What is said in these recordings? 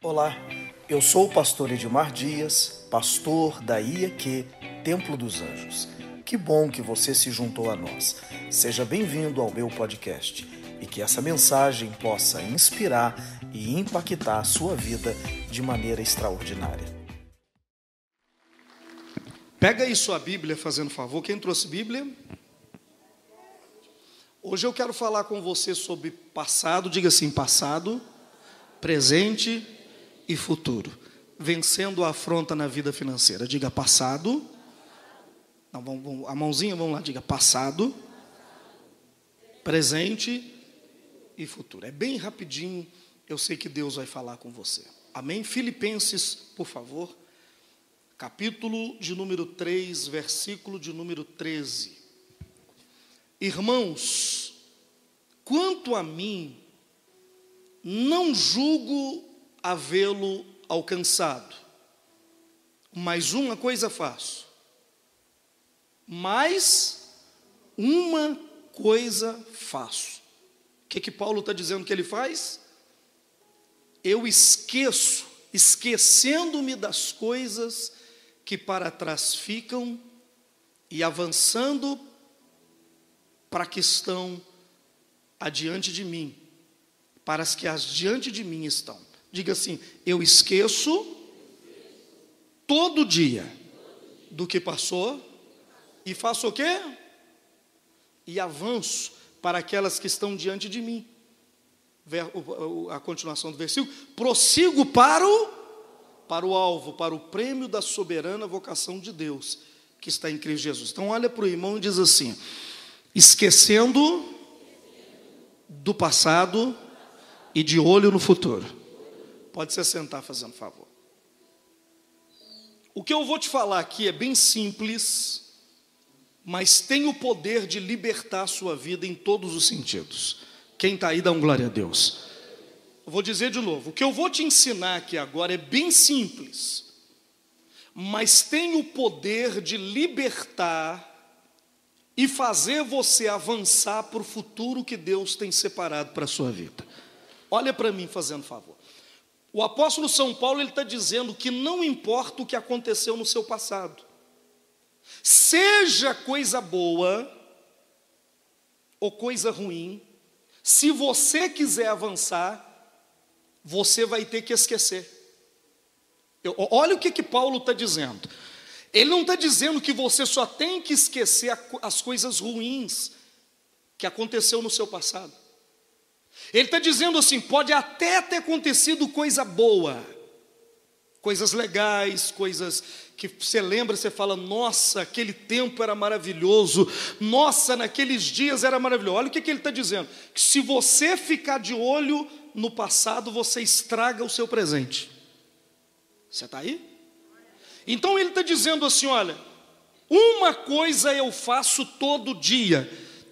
Olá, eu sou o pastor Edmar Dias, pastor da IEQ Templo dos Anjos. Que bom que você se juntou a nós. Seja bem-vindo ao meu podcast e que essa mensagem possa inspirar e impactar a sua vida de maneira extraordinária. Pega aí sua Bíblia, fazendo favor. Quem trouxe Bíblia? Hoje eu quero falar com você sobre passado, diga assim: passado, presente e futuro. Vencendo a afronta na vida financeira. Diga passado. Não, vamos, vamos, a mãozinha, vamos lá, diga passado, presente e futuro. É bem rapidinho, eu sei que Deus vai falar com você. Amém? Filipenses, por favor, capítulo de número 3, versículo de número 13. Irmãos, quanto a mim, não julgo havê-lo alcançado, mas uma coisa faço, mas uma coisa faço. O que, que Paulo está dizendo que ele faz? Eu esqueço, esquecendo-me das coisas que para trás ficam e avançando para que estão adiante de mim, para as que adiante de mim estão. Diga assim: eu esqueço todo dia do que passou e faço o quê? E avanço para aquelas que estão diante de mim. A continuação do versículo: prossigo para o, para o alvo, para o prêmio da soberana vocação de Deus que está em Cristo Jesus. Então, olha para o irmão e diz assim: esquecendo do passado e de olho no futuro. Pode se sentar fazendo favor. O que eu vou te falar aqui é bem simples mas tem o poder de libertar a sua vida em todos os sentidos. Quem está aí, dá um glória a Deus. Eu vou dizer de novo: o que eu vou te ensinar aqui agora é bem simples, mas tem o poder de libertar e fazer você avançar para o futuro que Deus tem separado para a sua vida. Olha para mim fazendo favor. O apóstolo São Paulo está dizendo que não importa o que aconteceu no seu passado, Seja coisa boa ou coisa ruim, se você quiser avançar, você vai ter que esquecer. Eu, olha o que, que Paulo está dizendo. Ele não está dizendo que você só tem que esquecer as coisas ruins que aconteceu no seu passado. Ele está dizendo assim: pode até ter acontecido coisa boa, coisas legais, coisas que você lembra, você fala, nossa, aquele tempo era maravilhoso, nossa, naqueles dias era maravilhoso. Olha o que, que ele está dizendo: que se você ficar de olho no passado, você estraga o seu presente. Você está aí? Então ele está dizendo assim: olha, uma coisa eu faço todo dia,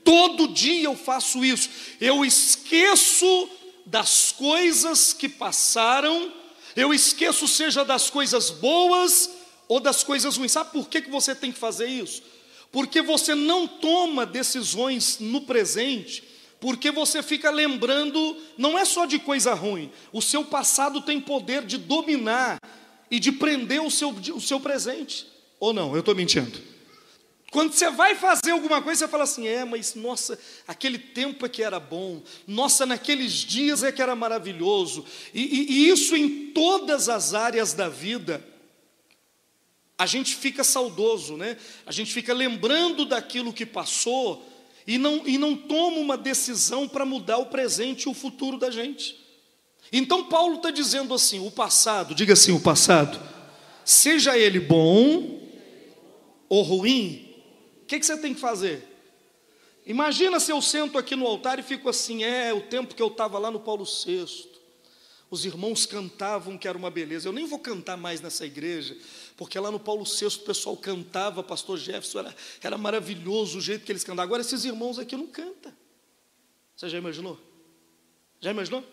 todo dia eu faço isso, eu esqueço das coisas que passaram, eu esqueço, seja das coisas boas, ou das coisas ruins. Sabe por que, que você tem que fazer isso? Porque você não toma decisões no presente, porque você fica lembrando, não é só de coisa ruim, o seu passado tem poder de dominar e de prender o seu, o seu presente. Ou não, eu estou mentindo. Quando você vai fazer alguma coisa, você fala assim: é, mas nossa, aquele tempo é que era bom, nossa, naqueles dias é que era maravilhoso, e, e, e isso em todas as áreas da vida a gente fica saudoso, né? A gente fica lembrando daquilo que passou e não, e não toma uma decisão para mudar o presente e o futuro da gente. Então Paulo está dizendo assim: o passado, diga assim, o passado, seja ele bom ou ruim, que, que você tem que fazer? Imagina se eu sento aqui no altar e fico assim, é o tempo que eu estava lá no Paulo VI. Os irmãos cantavam que era uma beleza. Eu nem vou cantar mais nessa igreja, porque lá no Paulo VI o pessoal cantava, pastor Jefferson, era, era maravilhoso o jeito que eles cantavam. Agora esses irmãos aqui não cantam. Você já imaginou? Já imaginou?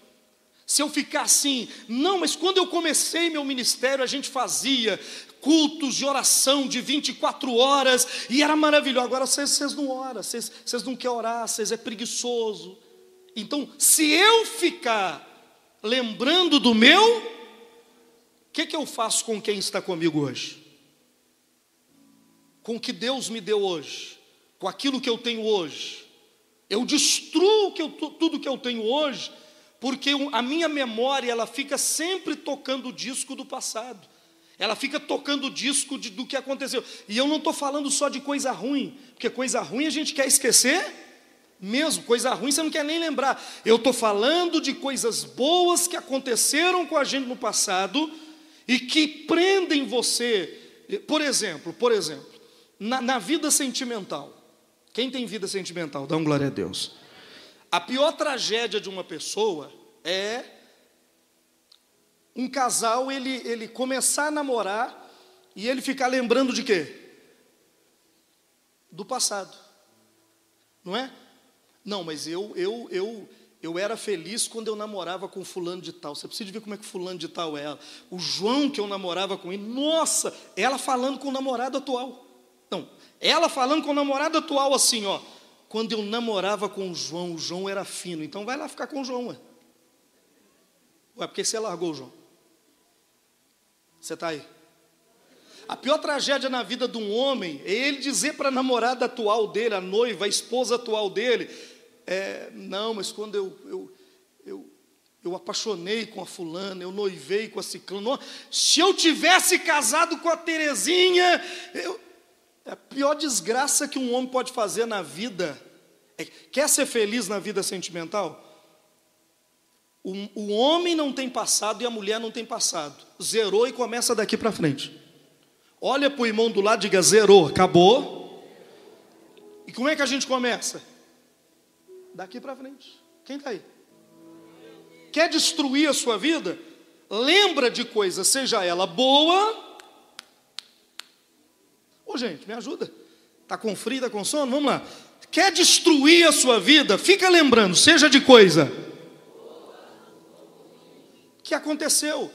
Se eu ficar assim, não, mas quando eu comecei meu ministério, a gente fazia cultos de oração de 24 horas, e era maravilhoso. Agora vocês, não oram, vocês, não querem orar, vocês é preguiçoso. Então, se eu ficar lembrando do meu que, que eu faço com quem está comigo hoje? Com o que Deus me deu hoje? Com aquilo que eu tenho hoje? Eu destruo que eu, tudo que eu tenho hoje, porque a minha memória ela fica sempre tocando o disco do passado. Ela fica tocando o disco de, do que aconteceu. E eu não estou falando só de coisa ruim, porque coisa ruim a gente quer esquecer mesmo, coisa ruim você não quer nem lembrar. Eu estou falando de coisas boas que aconteceram com a gente no passado e que prendem você. Por exemplo, por exemplo, na, na vida sentimental. Quem tem vida sentimental? Dá um glória a Deus. A pior tragédia de uma pessoa é um casal ele, ele começar a namorar e ele ficar lembrando de quê? Do passado. Não é? Não, mas eu, eu, eu, eu era feliz quando eu namorava com fulano de tal. Você precisa ver como é que fulano de tal é. O João que eu namorava com ele, nossa, ela falando com o namorado atual. Não, ela falando com o namorado atual assim, ó. Quando eu namorava com o João, o João era fino. Então vai lá ficar com o João, ué. Ué, porque você largou o João. Você está aí? A pior tragédia na vida de um homem é ele dizer para a namorada atual dele, a noiva, a esposa atual dele, é, não, mas quando eu, eu, eu, eu apaixonei com a fulana, eu noivei com a ciclana, se eu tivesse casado com a Terezinha, eu, a pior desgraça que um homem pode fazer na vida. É, quer ser feliz na vida sentimental? O, o homem não tem passado e a mulher não tem passado. Zerou e começa daqui para frente. Olha para o irmão do lado diga: zerou, acabou. E como é que a gente começa? Daqui para frente. Quem está aí? Quer destruir a sua vida? Lembra de coisa, seja ela boa. Ô gente, me ajuda. Está com frio, está com sono? Vamos lá. Quer destruir a sua vida? Fica lembrando, seja de coisa que aconteceu.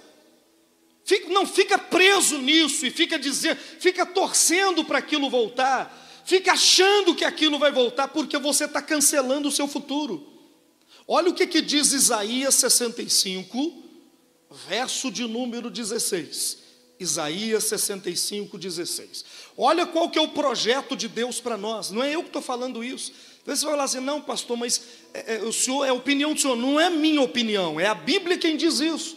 Fica, não fica preso nisso e fica dizendo, fica torcendo para aquilo voltar fica achando que aquilo vai voltar porque você está cancelando o seu futuro. Olha o que, que diz Isaías 65, verso de número 16. Isaías 65, 16. Olha qual que é o projeto de Deus para nós. Não é eu que estou falando isso. Então você vai falar assim, não, pastor, mas é, é, o senhor é a opinião do senhor. Não é minha opinião, é a Bíblia quem diz isso.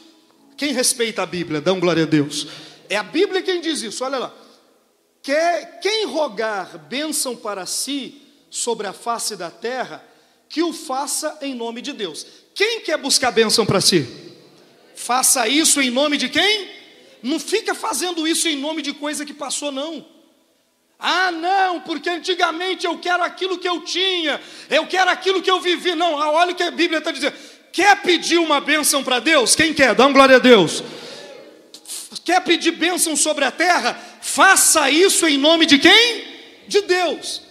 Quem respeita a Bíblia, um glória a Deus. É a Bíblia quem diz isso. Olha lá. Quer, quem rogar bênção para si sobre a face da terra, que o faça em nome de Deus. Quem quer buscar bênção para si? Faça isso em nome de quem? Não fica fazendo isso em nome de coisa que passou, não. Ah, não, porque antigamente eu quero aquilo que eu tinha, eu quero aquilo que eu vivi. Não, ah, olha o que a Bíblia está dizendo. Quer pedir uma bênção para Deus? Quem quer? Dá uma glória a Deus. Quer pedir bênção sobre a terra? Faça isso em nome de quem? De Deus.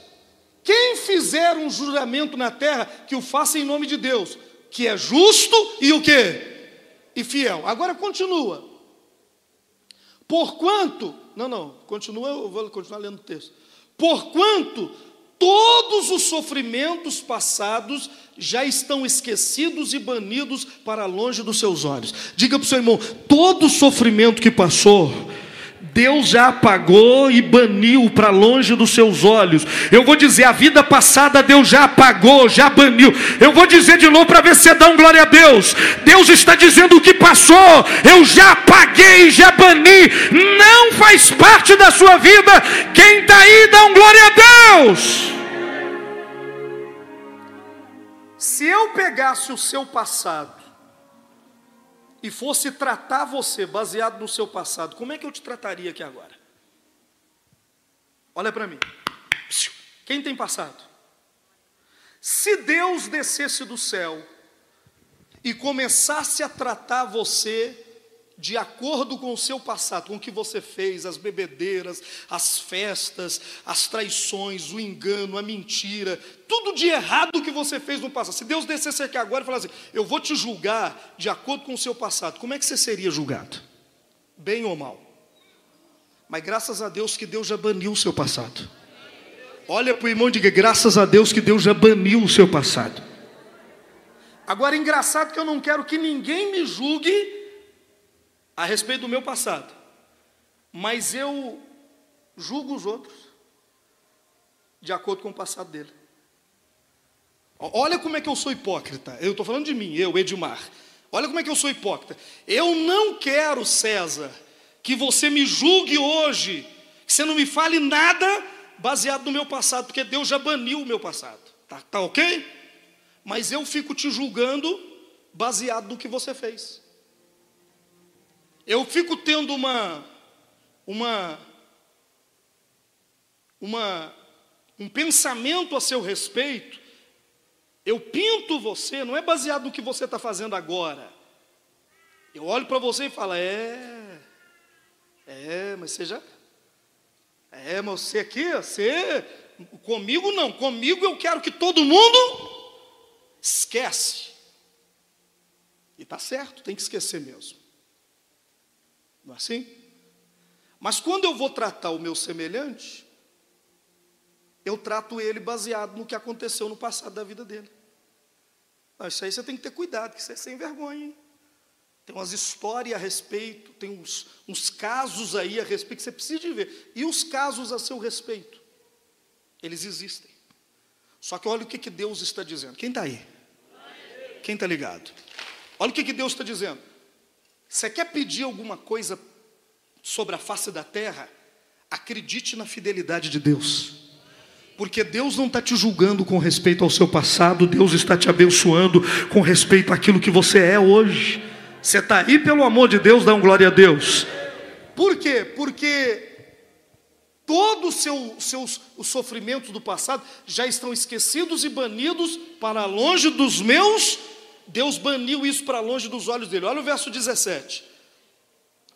Quem fizer um juramento na terra, que o faça em nome de Deus, que é justo e o que? E fiel. Agora continua. Porquanto, não, não, continua, eu vou continuar lendo o texto. Porquanto todos os sofrimentos passados já estão esquecidos e banidos para longe dos seus olhos. Diga para o seu irmão: todo sofrimento que passou, Deus já apagou e baniu para longe dos seus olhos. Eu vou dizer, a vida passada Deus já apagou, já baniu. Eu vou dizer de novo para ver se dá um glória a Deus. Deus está dizendo o que passou, eu já apaguei, já bani. Não faz parte da sua vida. Quem está aí, dá um glória a Deus. Se eu pegasse o seu passado e fosse tratar você baseado no seu passado, como é que eu te trataria aqui agora? Olha para mim. Quem tem passado? Se Deus descesse do céu e começasse a tratar você de acordo com o seu passado, com o que você fez, as bebedeiras, as festas, as traições, o engano, a mentira, tudo de errado que você fez no passado. Se Deus descesse aqui agora e falasse, eu vou te julgar de acordo com o seu passado, como é que você seria julgado? Bem ou mal? Mas graças a Deus que Deus já baniu o seu passado. Olha para o irmão e diga: graças a Deus que Deus já baniu o seu passado. Agora, engraçado que eu não quero que ninguém me julgue a respeito do meu passado, mas eu julgo os outros de acordo com o passado dele. Olha como é que eu sou hipócrita. Eu estou falando de mim, eu, Edmar. Olha como é que eu sou hipócrita. Eu não quero, César, que você me julgue hoje, que você não me fale nada baseado no meu passado, porque Deus já baniu o meu passado. Tá, tá ok? Mas eu fico te julgando baseado no que você fez. Eu fico tendo uma, uma, uma, um pensamento a seu respeito eu pinto você, não é baseado no que você está fazendo agora. Eu olho para você e falo, é, é, mas você já, é, mas você aqui, você, comigo não, comigo eu quero que todo mundo esquece. E está certo, tem que esquecer mesmo. Não é assim? Mas quando eu vou tratar o meu semelhante, eu trato ele baseado no que aconteceu no passado da vida dele. Não, isso aí você tem que ter cuidado, que isso é sem vergonha. Hein? Tem umas histórias a respeito, tem uns, uns casos aí a respeito que você precisa de ver. E os casos a seu respeito? Eles existem. Só que olha o que, que Deus está dizendo. Quem está aí? Quem está ligado? Olha o que, que Deus está dizendo. Você quer pedir alguma coisa sobre a face da terra? Acredite na fidelidade de Deus. Porque Deus não está te julgando com respeito ao seu passado, Deus está te abençoando com respeito àquilo que você é hoje. Você está aí pelo amor de Deus, dá um glória a Deus. Por quê? Porque todos os seu, seus os sofrimentos do passado já estão esquecidos e banidos para longe dos meus. Deus baniu isso para longe dos olhos dele. Olha o verso 17.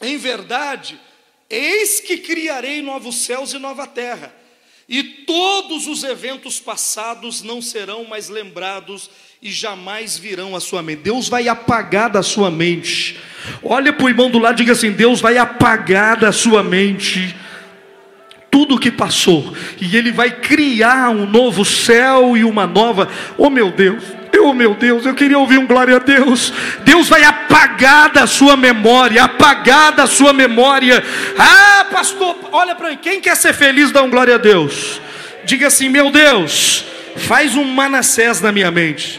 Em verdade, eis que criarei novos céus e nova terra e todos os eventos passados não serão mais lembrados e jamais virão à sua mente. Deus vai apagar da sua mente. Olha para o irmão do lado e diga assim: Deus vai apagar da sua mente tudo o que passou, e Ele vai criar um novo céu e uma nova. Oh meu Deus, Oh meu Deus, eu queria ouvir um glória a Deus. Deus vai apagar da sua memória, apagar da sua memória. Ah, pastor, olha para mim, quem quer ser feliz, dá um glória a Deus. Diga assim: meu Deus, faz um Manassés na minha mente.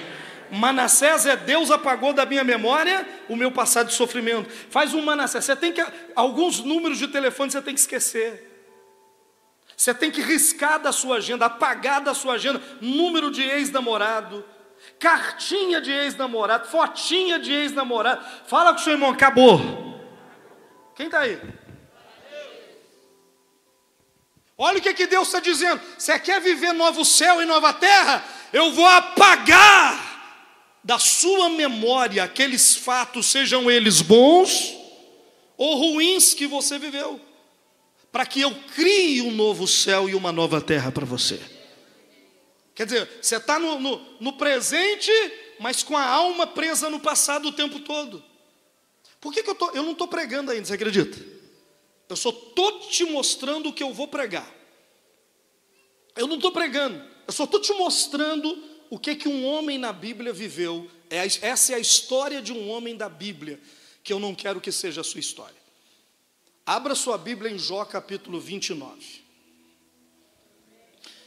Manassés é Deus apagou da minha memória o meu passado de sofrimento. Faz um Manassés. Você tem que alguns números de telefone você tem que esquecer. Você tem que riscar da sua agenda, apagar da sua agenda número de ex-namorado, cartinha de ex-namorado, fotinha de ex-namorado. Fala com o seu irmão, acabou. Quem está aí? Olha o que, que Deus está dizendo. Você quer viver novo céu e nova terra? Eu vou apagar da sua memória aqueles fatos, sejam eles bons ou ruins que você viveu, para que eu crie um novo céu e uma nova terra para você. Quer dizer, você está no, no, no, presente, mas com a alma presa no passado o tempo todo. Por que, que eu, tô, eu não estou pregando ainda, você acredita? Eu só estou te mostrando o que eu vou pregar. Eu não estou pregando, eu só estou te mostrando o que, que um homem na Bíblia viveu. É, essa é a história de um homem da Bíblia, que eu não quero que seja a sua história. Abra sua Bíblia em Jó capítulo 29.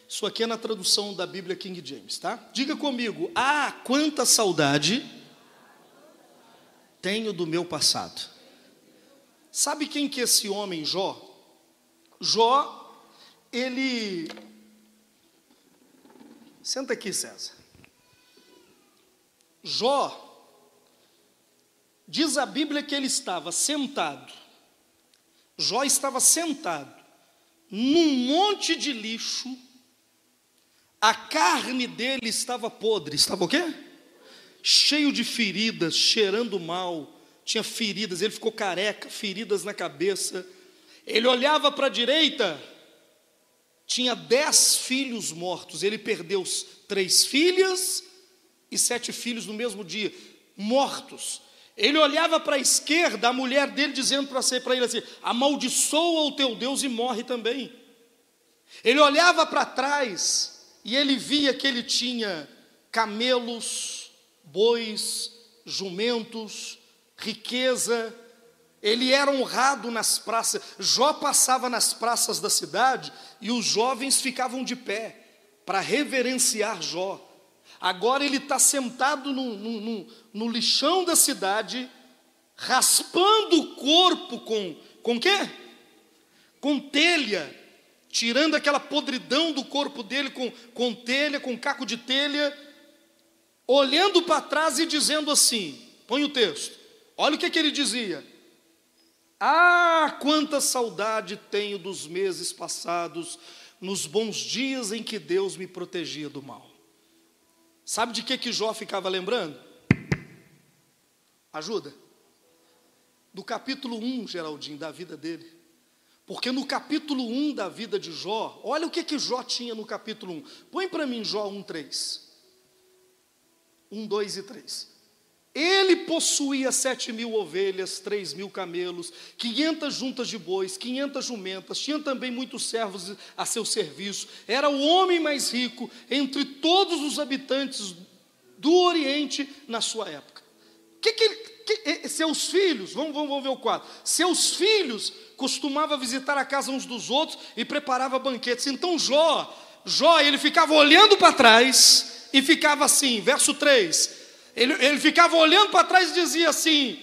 Isso aqui é na tradução da Bíblia King James, tá? Diga comigo, ah, quanta saudade tenho do meu passado. Sabe quem que é esse homem, Jó? Jó, ele. Senta aqui, César. Jó, diz a Bíblia que ele estava sentado. Jó estava sentado num monte de lixo a carne dele estava podre, estava o quê? Cheio de feridas, cheirando mal, tinha feridas, ele ficou careca, feridas na cabeça. Ele olhava para a direita, tinha dez filhos mortos, ele perdeu três filhas e sete filhos no mesmo dia, mortos. Ele olhava para a esquerda, a mulher dele dizendo para ele assim: amaldiçoa o teu Deus e morre também. Ele olhava para trás, e ele via que ele tinha camelos, bois, jumentos, riqueza, Ele era honrado nas praças. Jó passava nas praças da cidade e os jovens ficavam de pé para reverenciar Jó. Agora ele está sentado no, no, no, lixão da cidade, raspando o corpo com com quê? Com telha, tirando aquela podridão do corpo dele com, com telha, com caco de telha, olhando para trás e dizendo assim: põe o texto, olha o que, que ele dizia. Ah, quanta saudade tenho dos meses passados, nos bons dias em que Deus me protegia do mal. Sabe de que que Jó ficava lembrando? Ajuda. Do capítulo 1, Geraldinho, da vida dele. Porque no capítulo 1 da vida de Jó, olha o que que Jó tinha no capítulo 1. Põe para mim Jó 1, 3. 1, 2 e 3. Ele possuía sete mil ovelhas, três mil camelos, quinhentas juntas de bois, quinhentas jumentas, tinha também muitos servos a seu serviço, era o homem mais rico entre todos os habitantes do Oriente na sua época. Que que, que, seus filhos, vamos, vamos ver o quadro, seus filhos costumavam visitar a casa uns dos outros e preparava banquetes. Então Jó, Jó, ele ficava olhando para trás e ficava assim, verso 3, ele, ele ficava olhando para trás e dizia assim: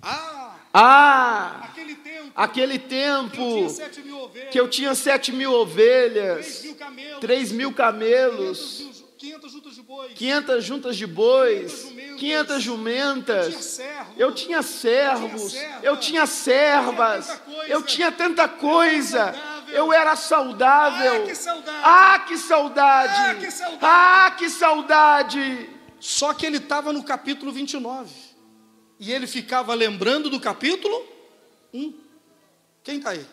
Ah, ah aquele tempo, aquele tempo que eu tinha sete mil ovelhas, três mil camelos, quinhentas juntas de bois, 500 juntas de bois, 500 jumentas, eu tinha servos, eu tinha servas, eu tinha tanta coisa, eu era saudável. Ah, que saudade! Ah, que saudade! Só que ele estava no capítulo 29. E ele ficava lembrando do capítulo 1. Quem está aí?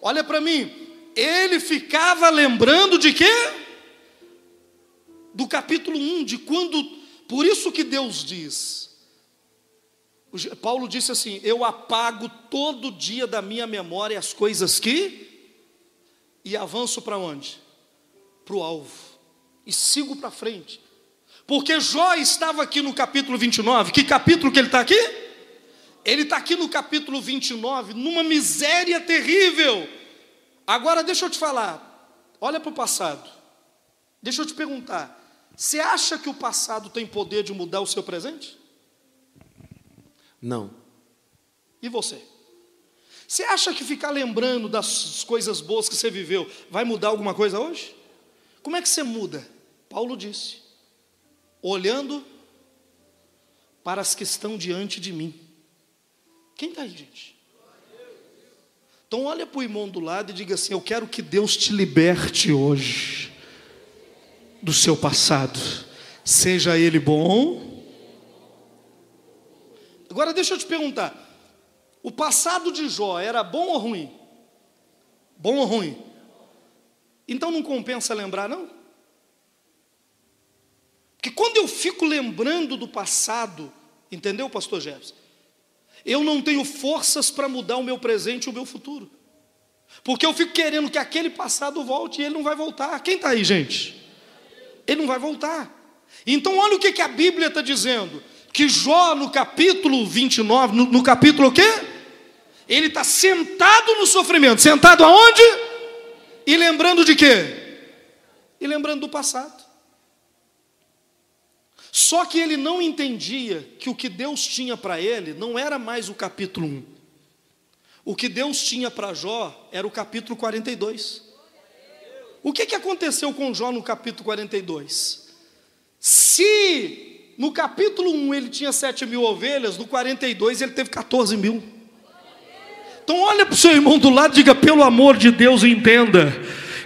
Olha para mim. Ele ficava lembrando de quê? Do capítulo 1, de quando. Por isso que Deus diz. Paulo disse assim: Eu apago todo dia da minha memória as coisas que. E avanço para onde? Para o alvo. E sigo para frente. Porque Jó estava aqui no capítulo 29. Que capítulo que ele está aqui? Ele está aqui no capítulo 29, numa miséria terrível. Agora deixa eu te falar, olha para o passado. Deixa eu te perguntar: você acha que o passado tem poder de mudar o seu presente? Não. E você? Você acha que ficar lembrando das coisas boas que você viveu vai mudar alguma coisa hoje? Como é que você muda? Paulo disse: olhando para as que estão diante de mim. Quem está aí, gente? Então olha para o irmão do lado e diga assim: Eu quero que Deus te liberte hoje do seu passado, seja ele bom. Agora deixa eu te perguntar: o passado de Jó era bom ou ruim? Bom ou ruim? Então não compensa lembrar, não? Porque quando eu fico lembrando do passado, entendeu, pastor Jefferson? Eu não tenho forças para mudar o meu presente e o meu futuro. Porque eu fico querendo que aquele passado volte e ele não vai voltar. Quem está aí, gente? Ele não vai voltar. Então, olha o que, que a Bíblia está dizendo: que Jó, no capítulo 29, no, no capítulo o quê? Ele está sentado no sofrimento. Sentado aonde? E lembrando de quê? E lembrando do passado. Só que ele não entendia que o que Deus tinha para ele não era mais o capítulo 1. O que Deus tinha para Jó era o capítulo 42. O que, que aconteceu com Jó no capítulo 42? Se no capítulo 1 ele tinha 7 mil ovelhas, no 42 ele teve 14 mil. Então olha para o seu irmão do lado e diga, pelo amor de Deus, entenda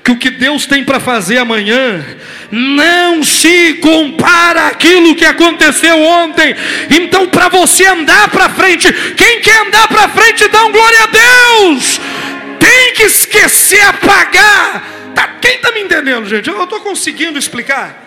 que o que Deus tem para fazer amanhã não se compara àquilo que aconteceu ontem. Então, para você andar para frente, quem quer andar para frente, dá um glória a Deus. Tem que esquecer, apagar. Entendendo, gente? Eu estou conseguindo explicar.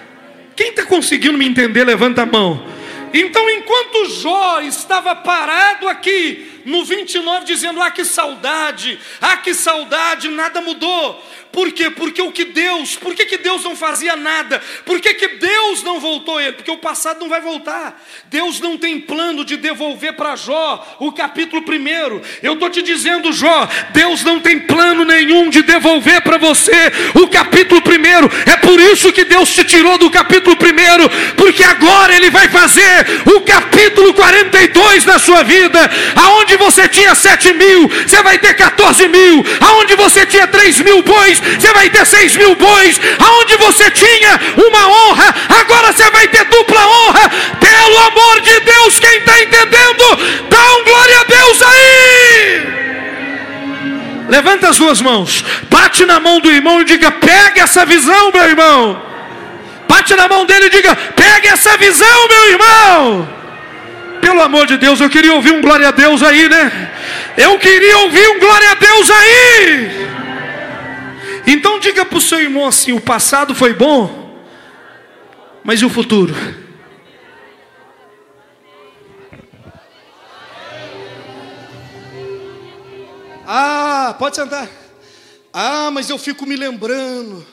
Quem está conseguindo me entender, levanta a mão. Então, enquanto Jó estava parado aqui, no 29 dizendo: Ah, que saudade, ah, que saudade, nada mudou. Por quê? Porque o que Deus, por que, que Deus não fazia nada? Por que, que Deus não voltou ele? Porque o passado não vai voltar. Deus não tem plano de devolver para Jó o capítulo primeiro. Eu estou te dizendo, Jó, Deus não tem plano nenhum de devolver para você o capítulo primeiro. É por isso que Deus te tirou do capítulo primeiro, porque agora Ele vai fazer o capítulo 42 na sua vida. Aonde você tinha 7 mil, você vai ter 14 mil. Aonde você tinha 3 mil bois, você vai ter seis mil bois. Aonde você tinha uma honra, agora você vai ter dupla honra. Pelo amor de Deus, quem está entendendo, dá um glória a Deus aí. Levanta as duas mãos, bate na mão do irmão e diga: pega essa visão, meu irmão. Bate na mão dele e diga: pega essa visão, meu irmão. Pelo amor de Deus, eu queria ouvir um glória a Deus aí, né? Eu queria ouvir um glória a Deus aí. Então diga para o seu irmão assim: o passado foi bom, mas e o futuro? Ah, pode sentar. Ah, mas eu fico me lembrando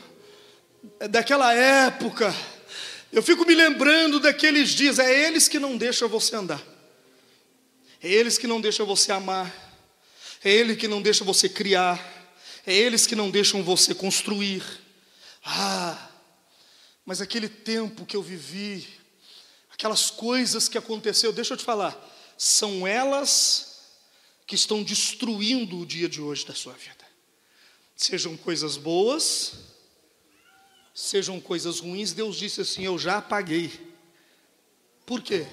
daquela época. Eu fico me lembrando daqueles dias. É eles que não deixam você andar. É eles que não deixam você amar. É ele que não deixa você criar. É eles que não deixam você construir. Ah, mas aquele tempo que eu vivi, aquelas coisas que aconteceu, deixa eu te falar, são elas que estão destruindo o dia de hoje da sua vida. Sejam coisas boas, sejam coisas ruins, Deus disse assim: Eu já apaguei. Por quê?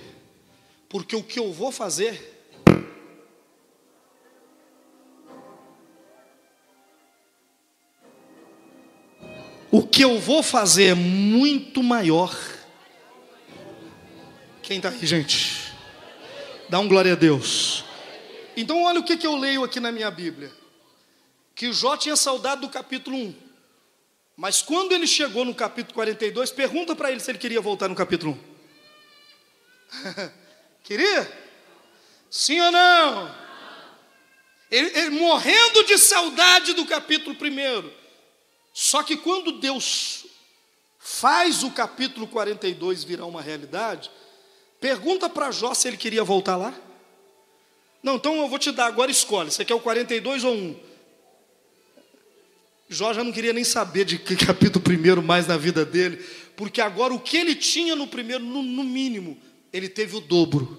Porque o que eu vou fazer o que eu vou fazer é muito maior. Quem está aí, gente? Dá um glória a Deus. Então, olha o que, que eu leio aqui na minha Bíblia: que Jó tinha saudade do capítulo 1, mas quando ele chegou no capítulo 42, pergunta para ele se ele queria voltar no capítulo 1. queria? Sim ou não? Ele, ele, morrendo de saudade do capítulo 1. Só que quando Deus faz o capítulo 42 virar uma realidade, pergunta para Jó se ele queria voltar lá. Não, então eu vou te dar agora, escolhe. Você quer o 42 ou 1? Jó já não queria nem saber de que capítulo primeiro mais na vida dele, porque agora o que ele tinha no primeiro, no, no mínimo, ele teve o dobro.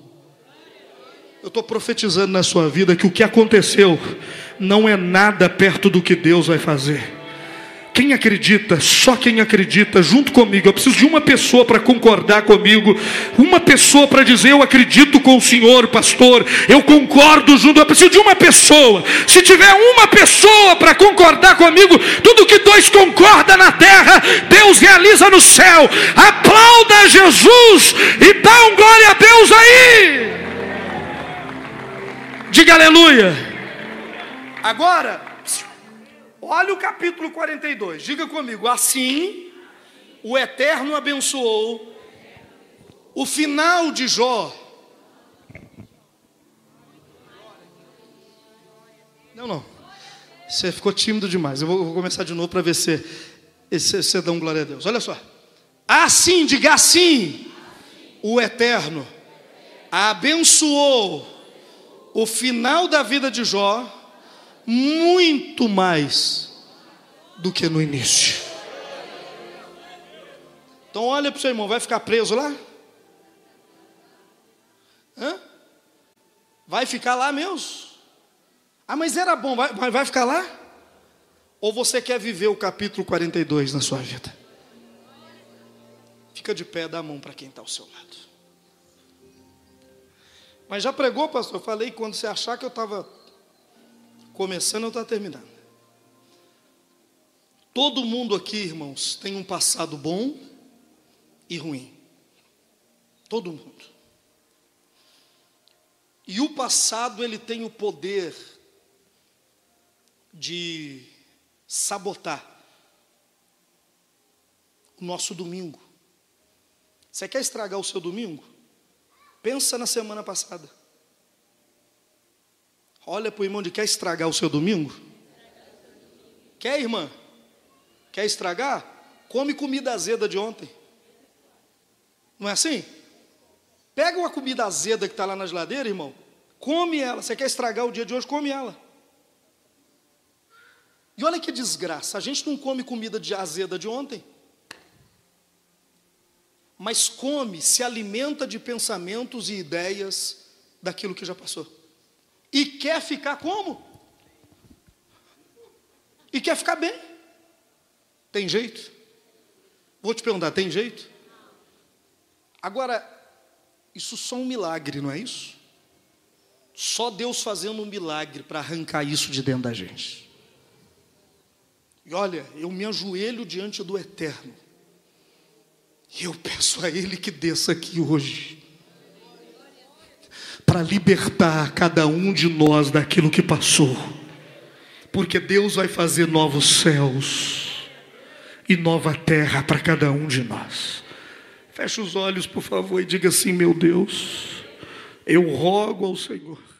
Eu estou profetizando na sua vida que o que aconteceu não é nada perto do que Deus vai fazer. Quem acredita, só quem acredita, junto comigo. Eu preciso de uma pessoa para concordar comigo, uma pessoa para dizer: Eu acredito com o Senhor, pastor, eu concordo junto. Eu preciso de uma pessoa. Se tiver uma pessoa para concordar comigo, tudo que dois concordam na terra, Deus realiza no céu. Aplauda Jesus e dá um glória a Deus aí. Diga aleluia. Agora, Olha o capítulo 42, diga comigo. Assim, o Eterno abençoou o final de Jó. Não, não. Você ficou tímido demais. Eu vou, vou começar de novo para ver se você dá um glória a Deus. Olha só. Assim, diga assim. O Eterno abençoou o final da vida de Jó muito mais do que no início. Então olha para o seu irmão, vai ficar preso lá? Hã? Vai ficar lá mesmo? Ah, mas era bom, vai, vai ficar lá? Ou você quer viver o capítulo 42 na sua vida? Fica de pé, dá a mão para quem está ao seu lado. Mas já pregou, pastor? Eu falei quando você achar que eu estava começando ou está terminando. Todo mundo aqui, irmãos, tem um passado bom e ruim. Todo mundo. E o passado ele tem o poder de sabotar o nosso domingo. Você quer estragar o seu domingo? Pensa na semana passada. Olha para o irmão de quer estragar o seu domingo? Quer, irmã? Quer estragar? Come comida azeda de ontem. Não é assim? Pega uma comida azeda que está lá na geladeira, irmão. Come ela. Você quer estragar o dia de hoje? Come ela. E olha que desgraça. A gente não come comida de azeda de ontem. Mas come, se alimenta de pensamentos e ideias daquilo que já passou. E quer ficar como? E quer ficar bem. Tem jeito? Vou te perguntar, tem jeito? Agora, isso só um milagre, não é isso? Só Deus fazendo um milagre para arrancar isso de dentro da gente. E olha, eu me ajoelho diante do Eterno. E eu peço a Ele que desça aqui hoje. Para libertar cada um de nós daquilo que passou. Porque Deus vai fazer novos céus e nova terra para cada um de nós. Feche os olhos, por favor, e diga assim: meu Deus, eu rogo ao Senhor